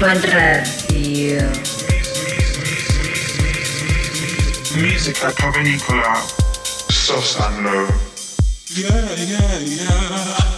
Urban Radio. Music at Provenicola, Sauce and Love. Yeah, yeah, yeah.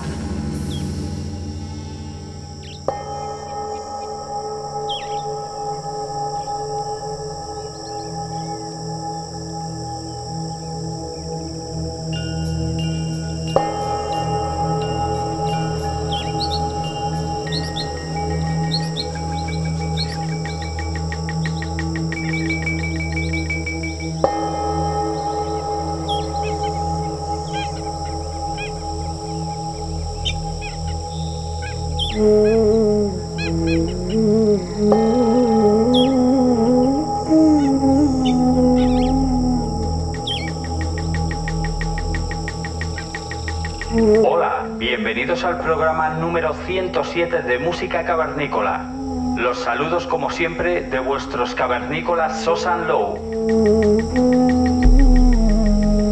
Número 107 de Música Cavernícola. Los saludos como siempre de vuestros cavernícolas Sosan Low.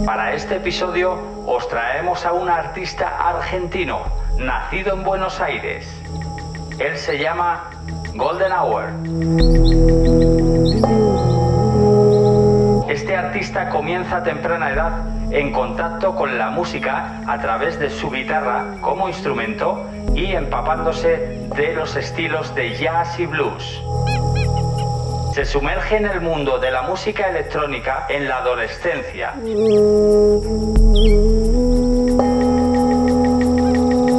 Para este episodio os traemos a un artista argentino, nacido en Buenos Aires. Él se llama Golden Hour. Este artista comienza a temprana edad en contacto con la música a través de su guitarra como instrumento y empapándose de los estilos de jazz y blues. Se sumerge en el mundo de la música electrónica en la adolescencia.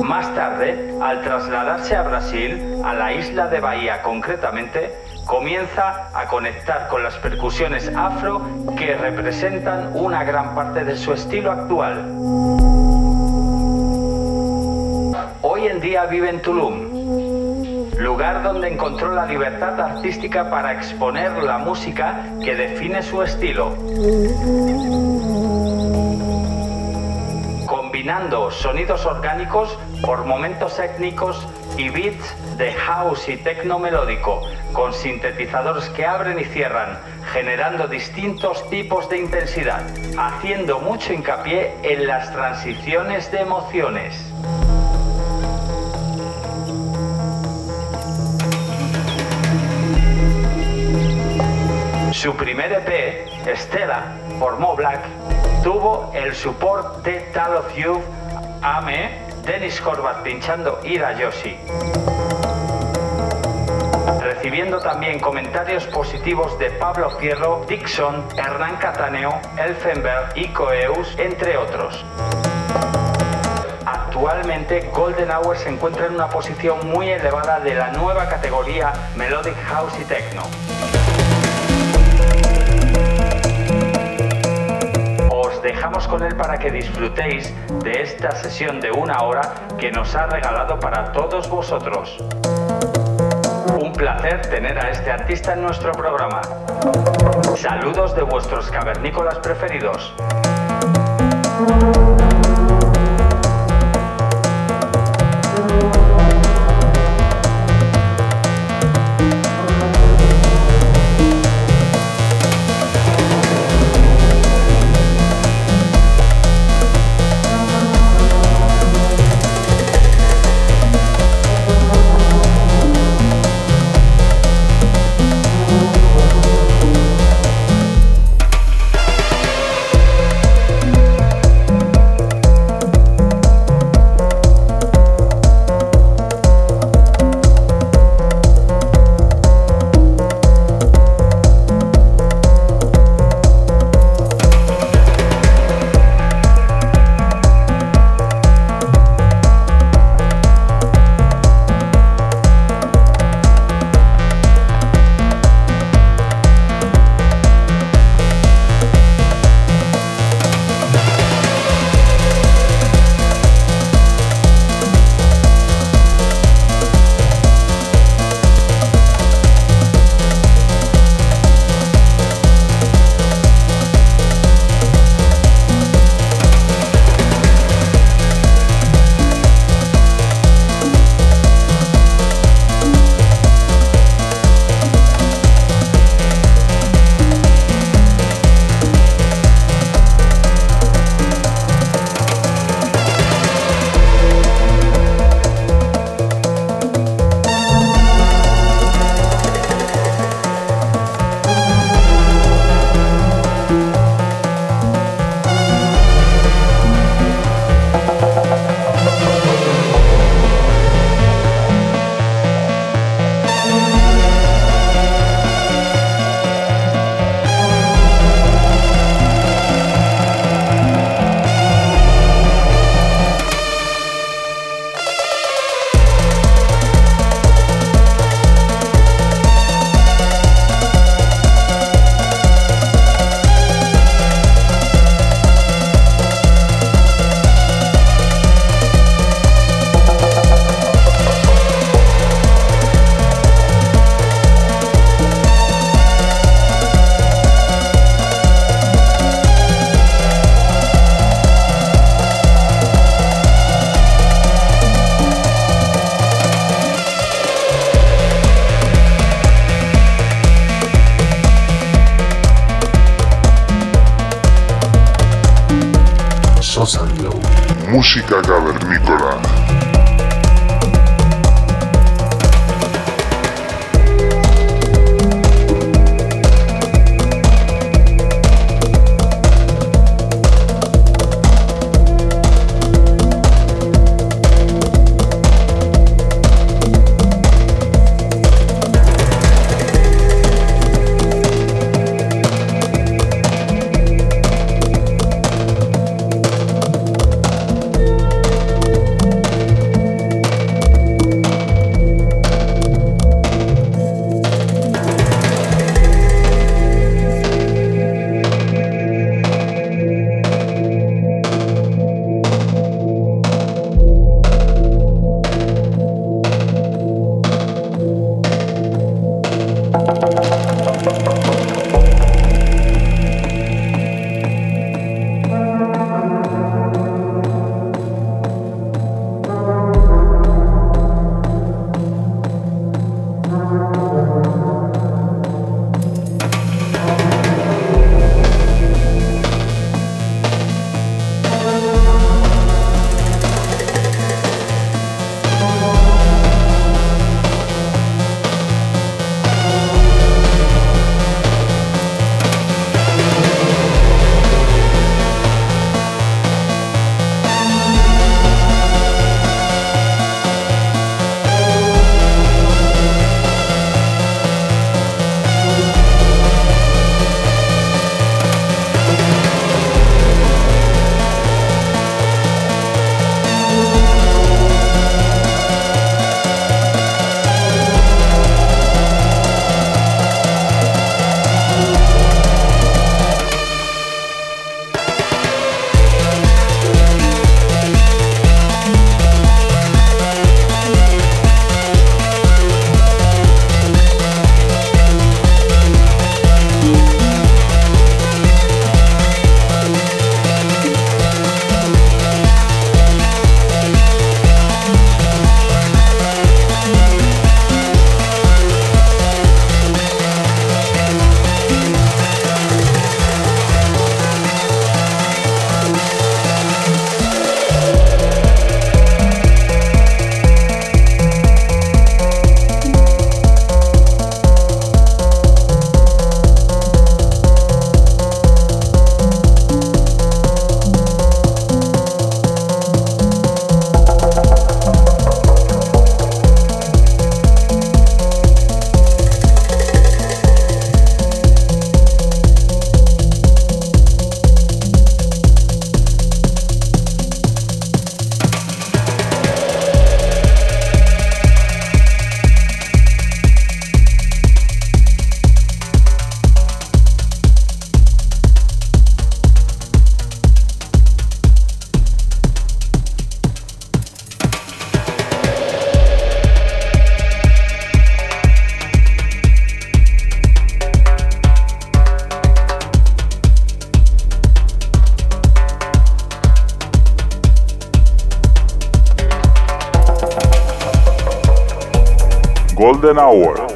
Más tarde, al trasladarse a Brasil, a la isla de Bahía concretamente, comienza a conectar con las percusiones afro que representan una gran parte de su estilo actual. Vive en Tulum, lugar donde encontró la libertad artística para exponer la música que define su estilo. Combinando sonidos orgánicos por momentos étnicos y beats de house y techno melódico, con sintetizadores que abren y cierran, generando distintos tipos de intensidad, haciendo mucho hincapié en las transiciones de emociones. Su primer EP, Stella, formó Black, tuvo el support de Tal of You, Ame, Dennis Horvath pinchando Ira Yoshi recibiendo también comentarios positivos de Pablo Fierro, Dixon, Hernán Cataneo, Elfenberg y Coeus, entre otros. Actualmente Golden Hour se encuentra en una posición muy elevada de la nueva categoría Melodic House y Techno. Os dejamos con él para que disfrutéis de esta sesión de una hora que nos ha regalado para todos vosotros placer tener a este artista en nuestro programa. Saludos de vuestros cavernícolas preferidos. Hour.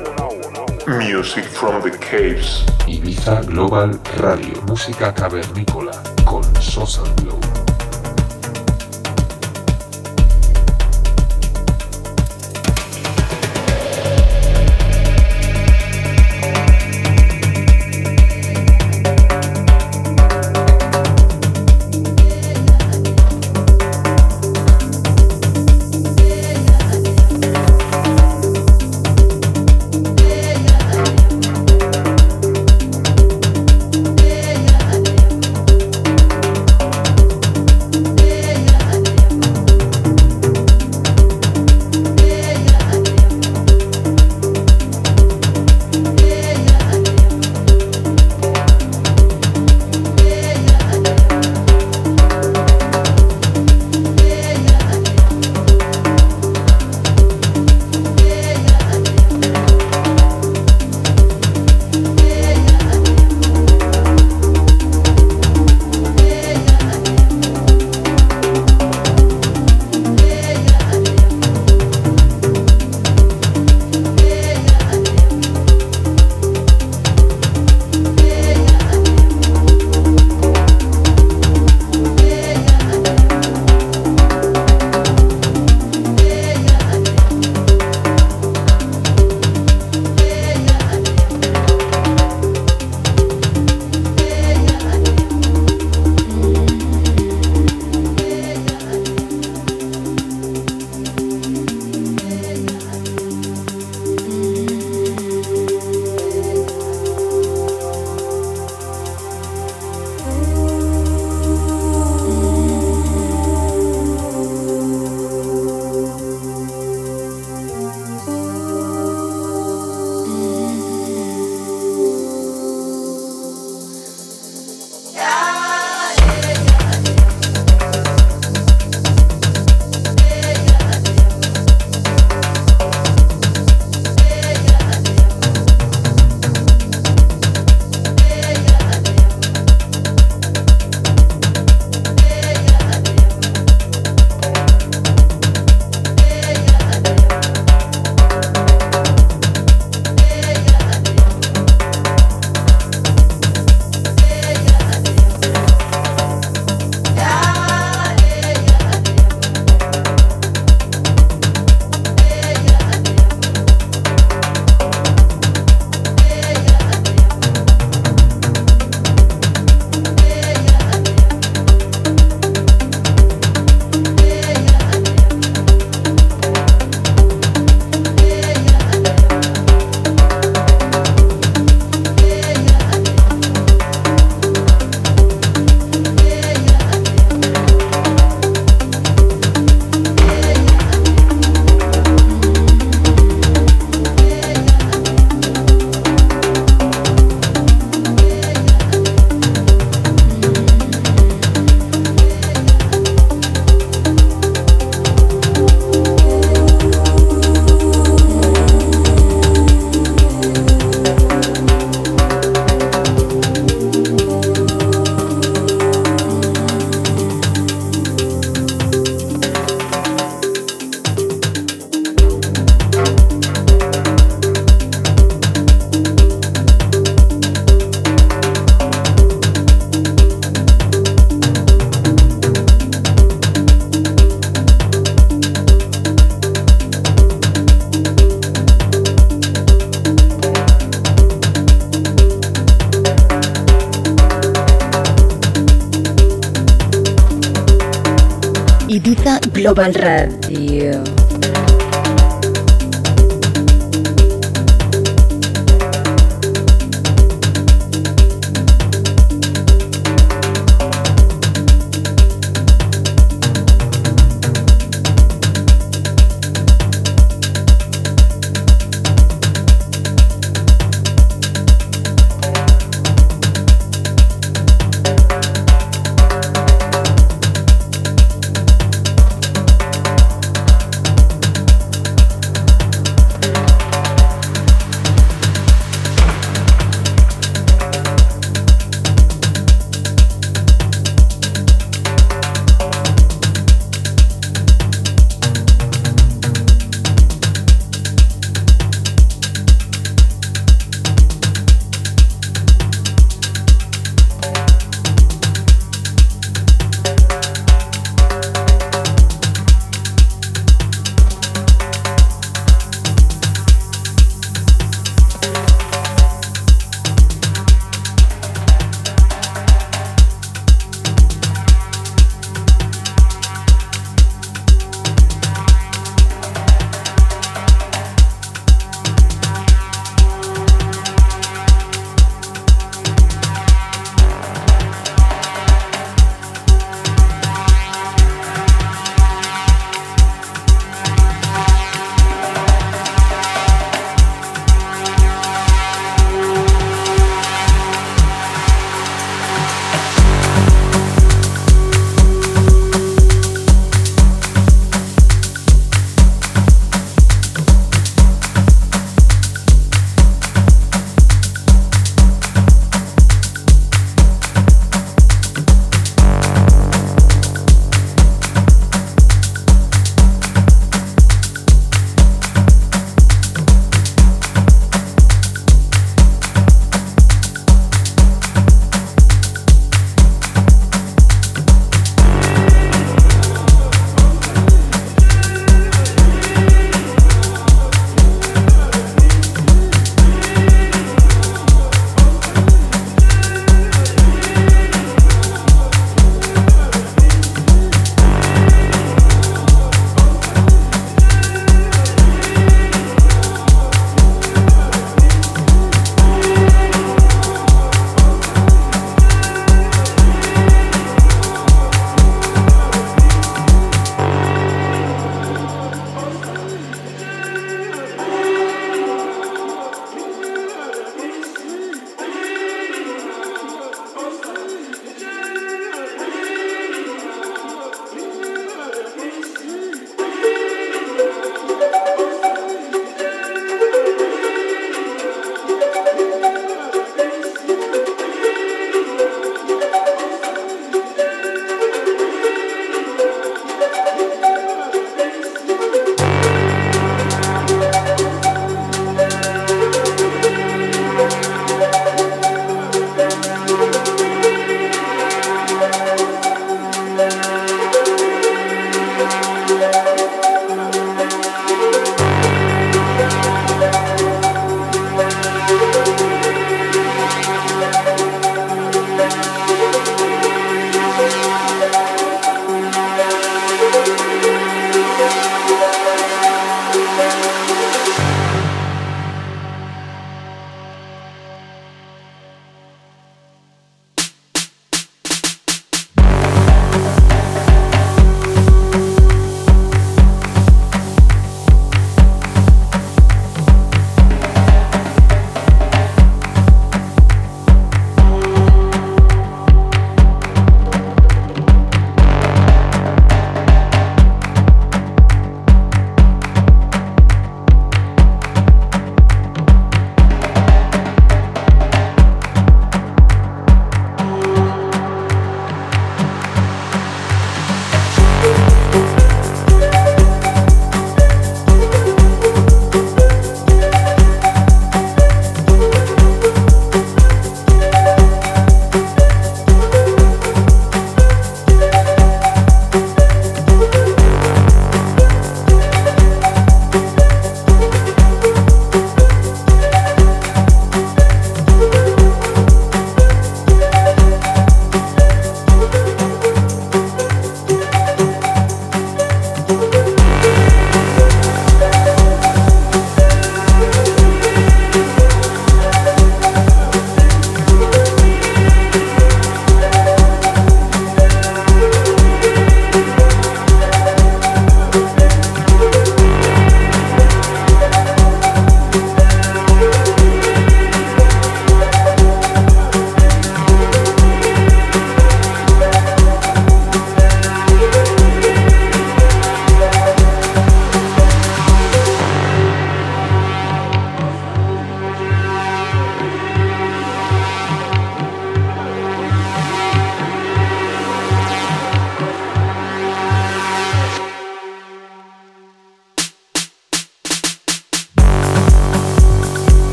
Global Radio.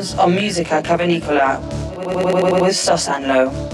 Sounds on Musica Cavernicola with Sosanlo.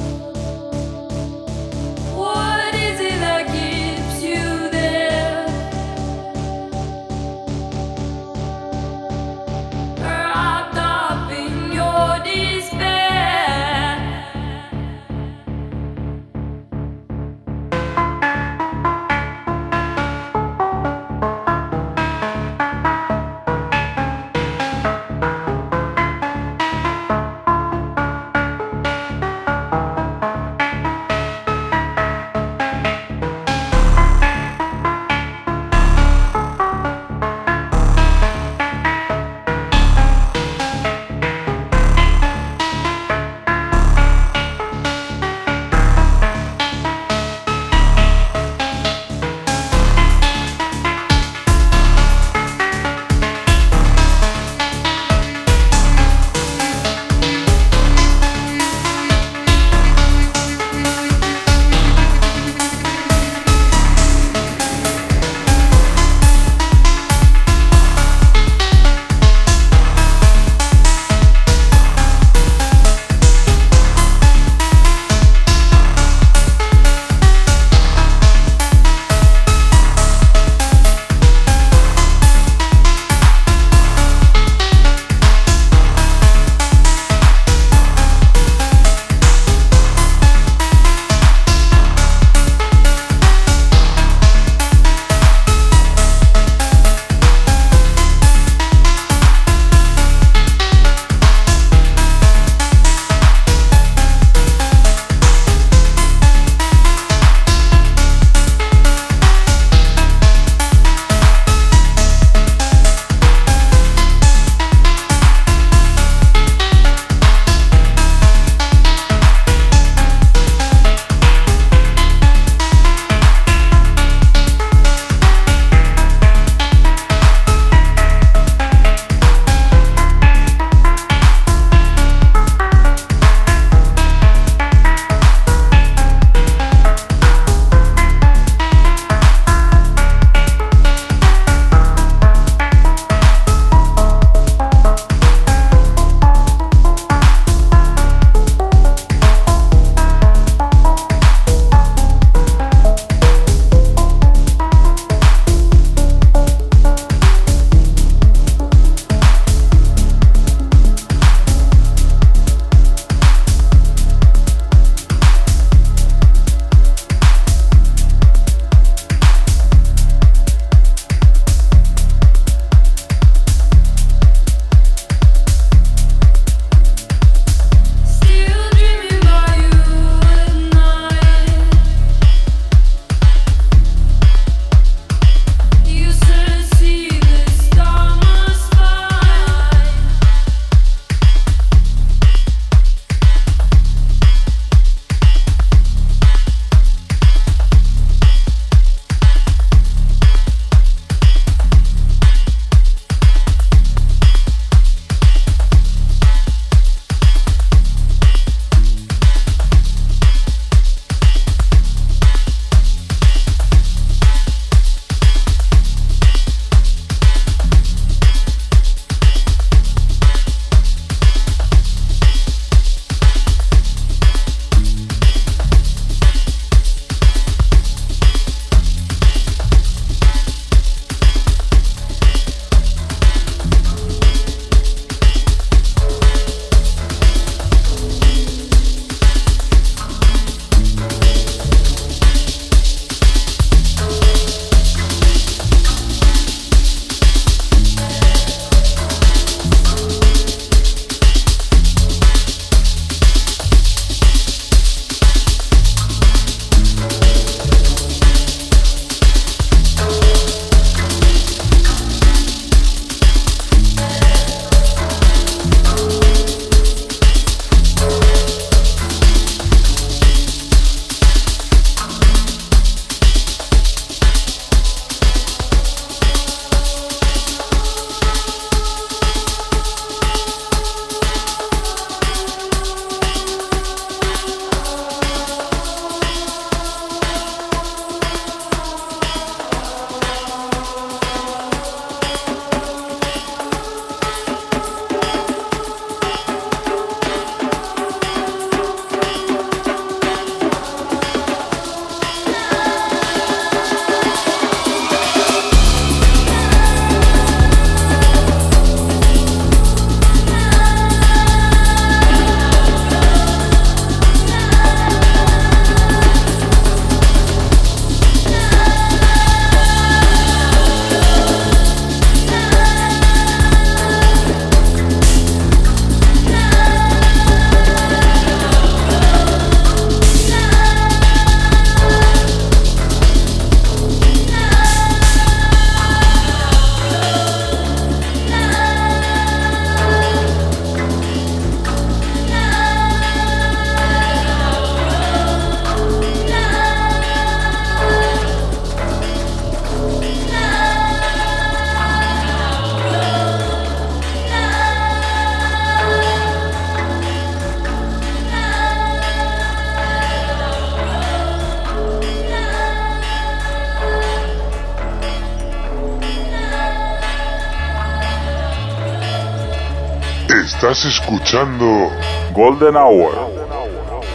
Estás escuchando Golden Hour,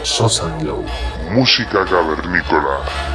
Sosa música cavernícola.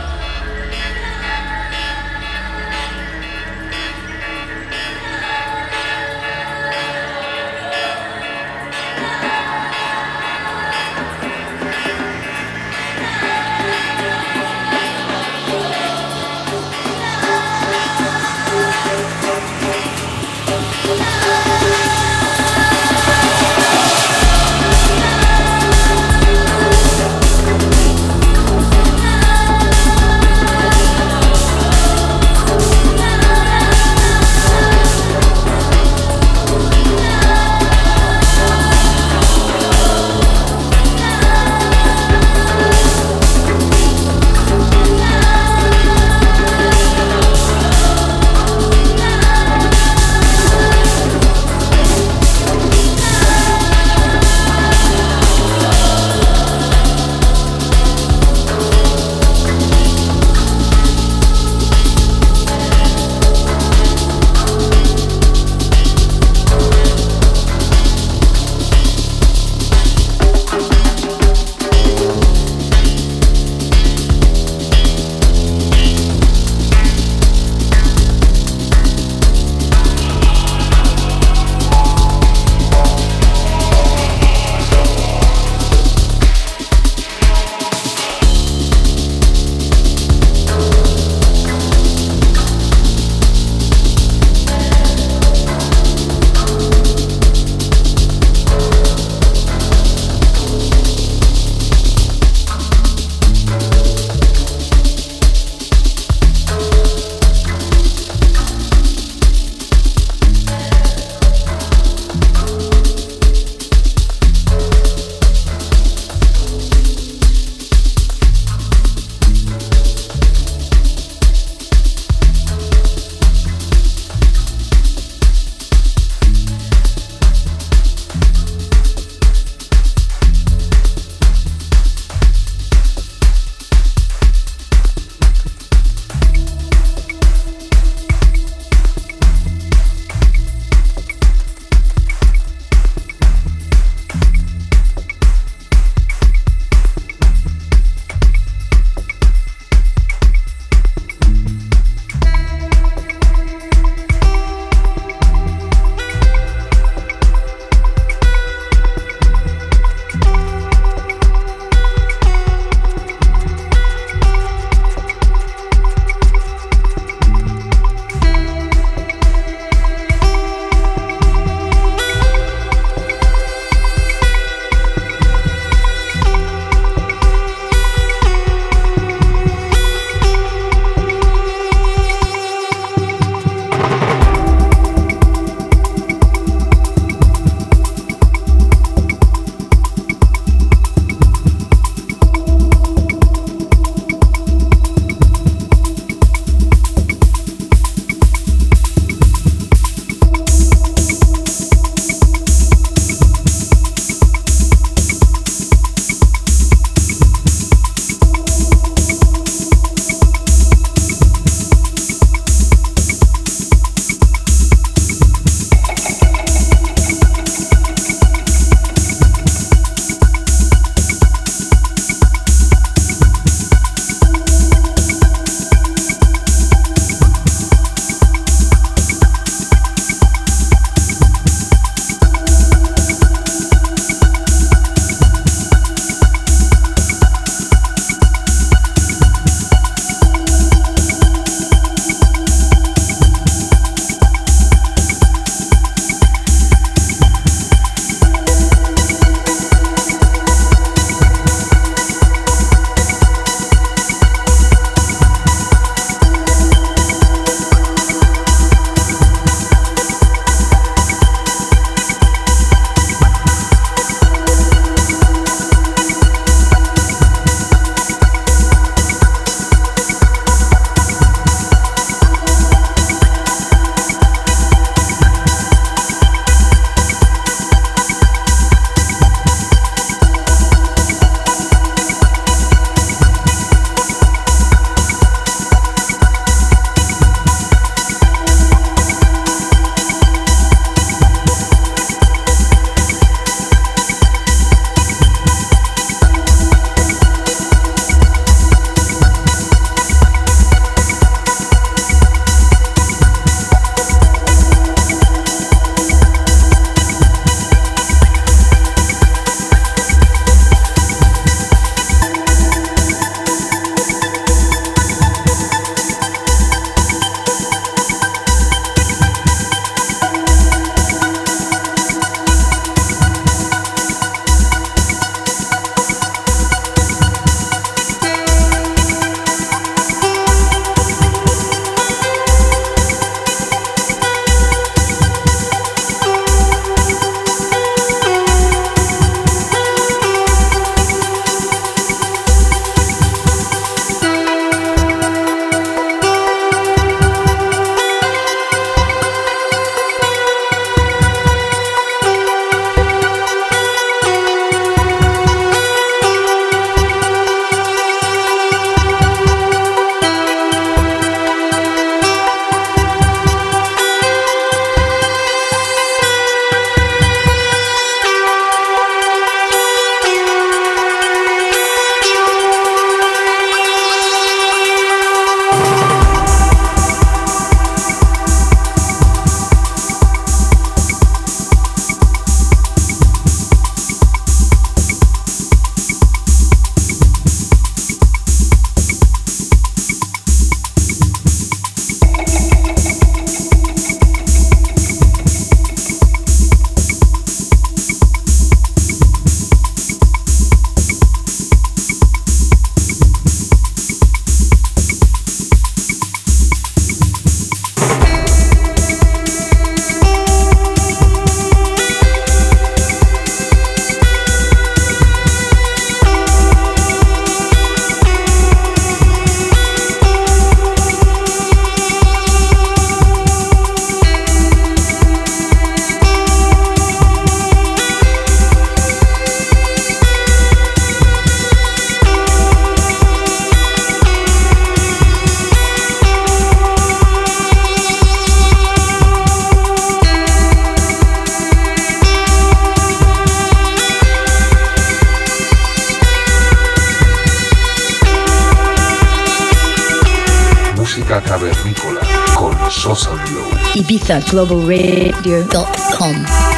www.globalradio.com.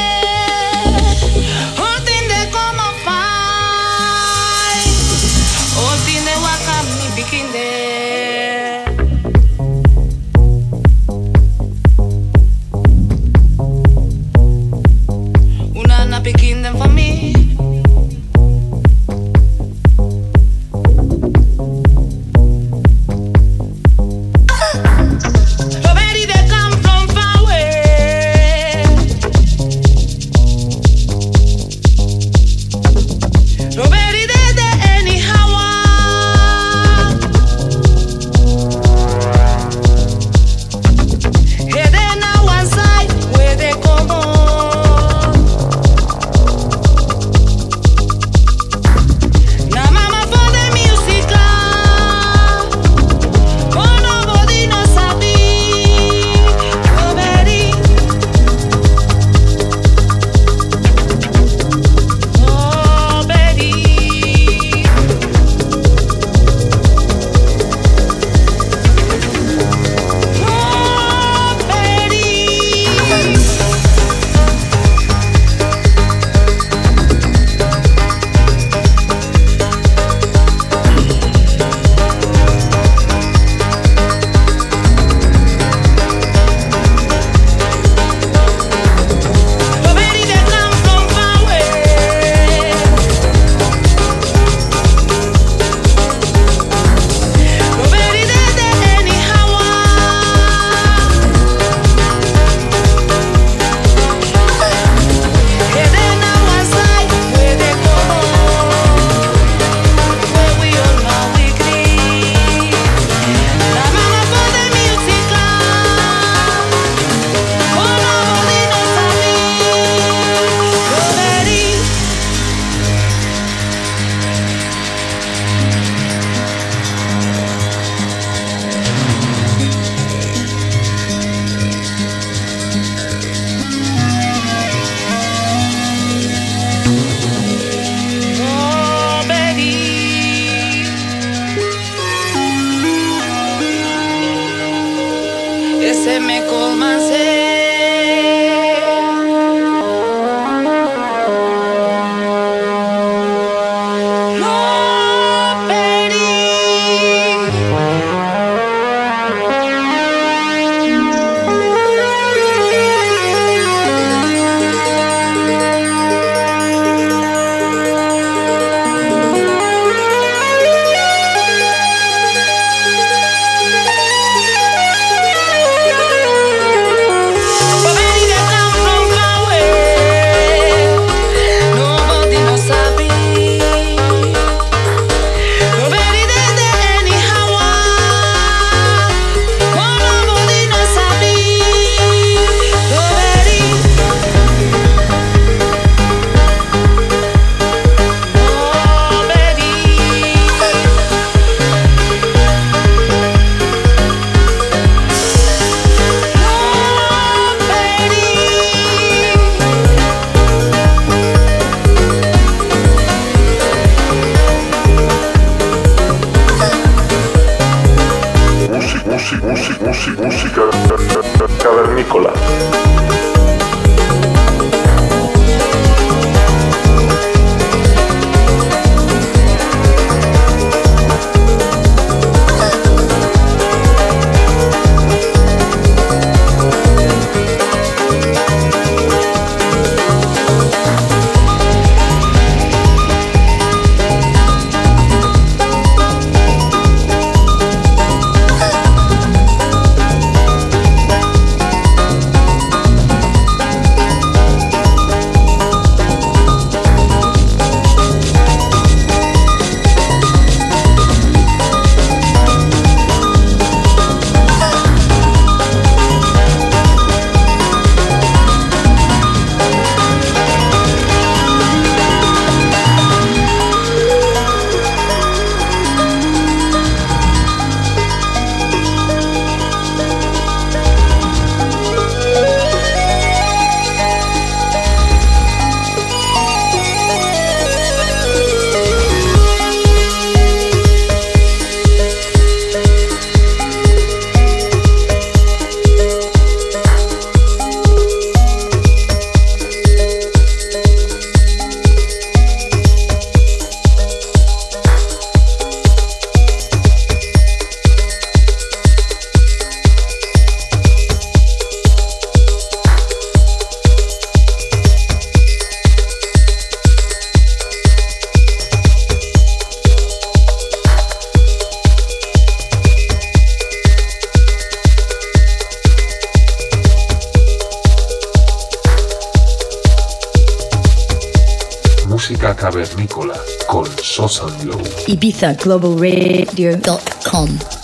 IbizaGlobalRadio.com cavernícola.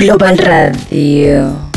Global Radio.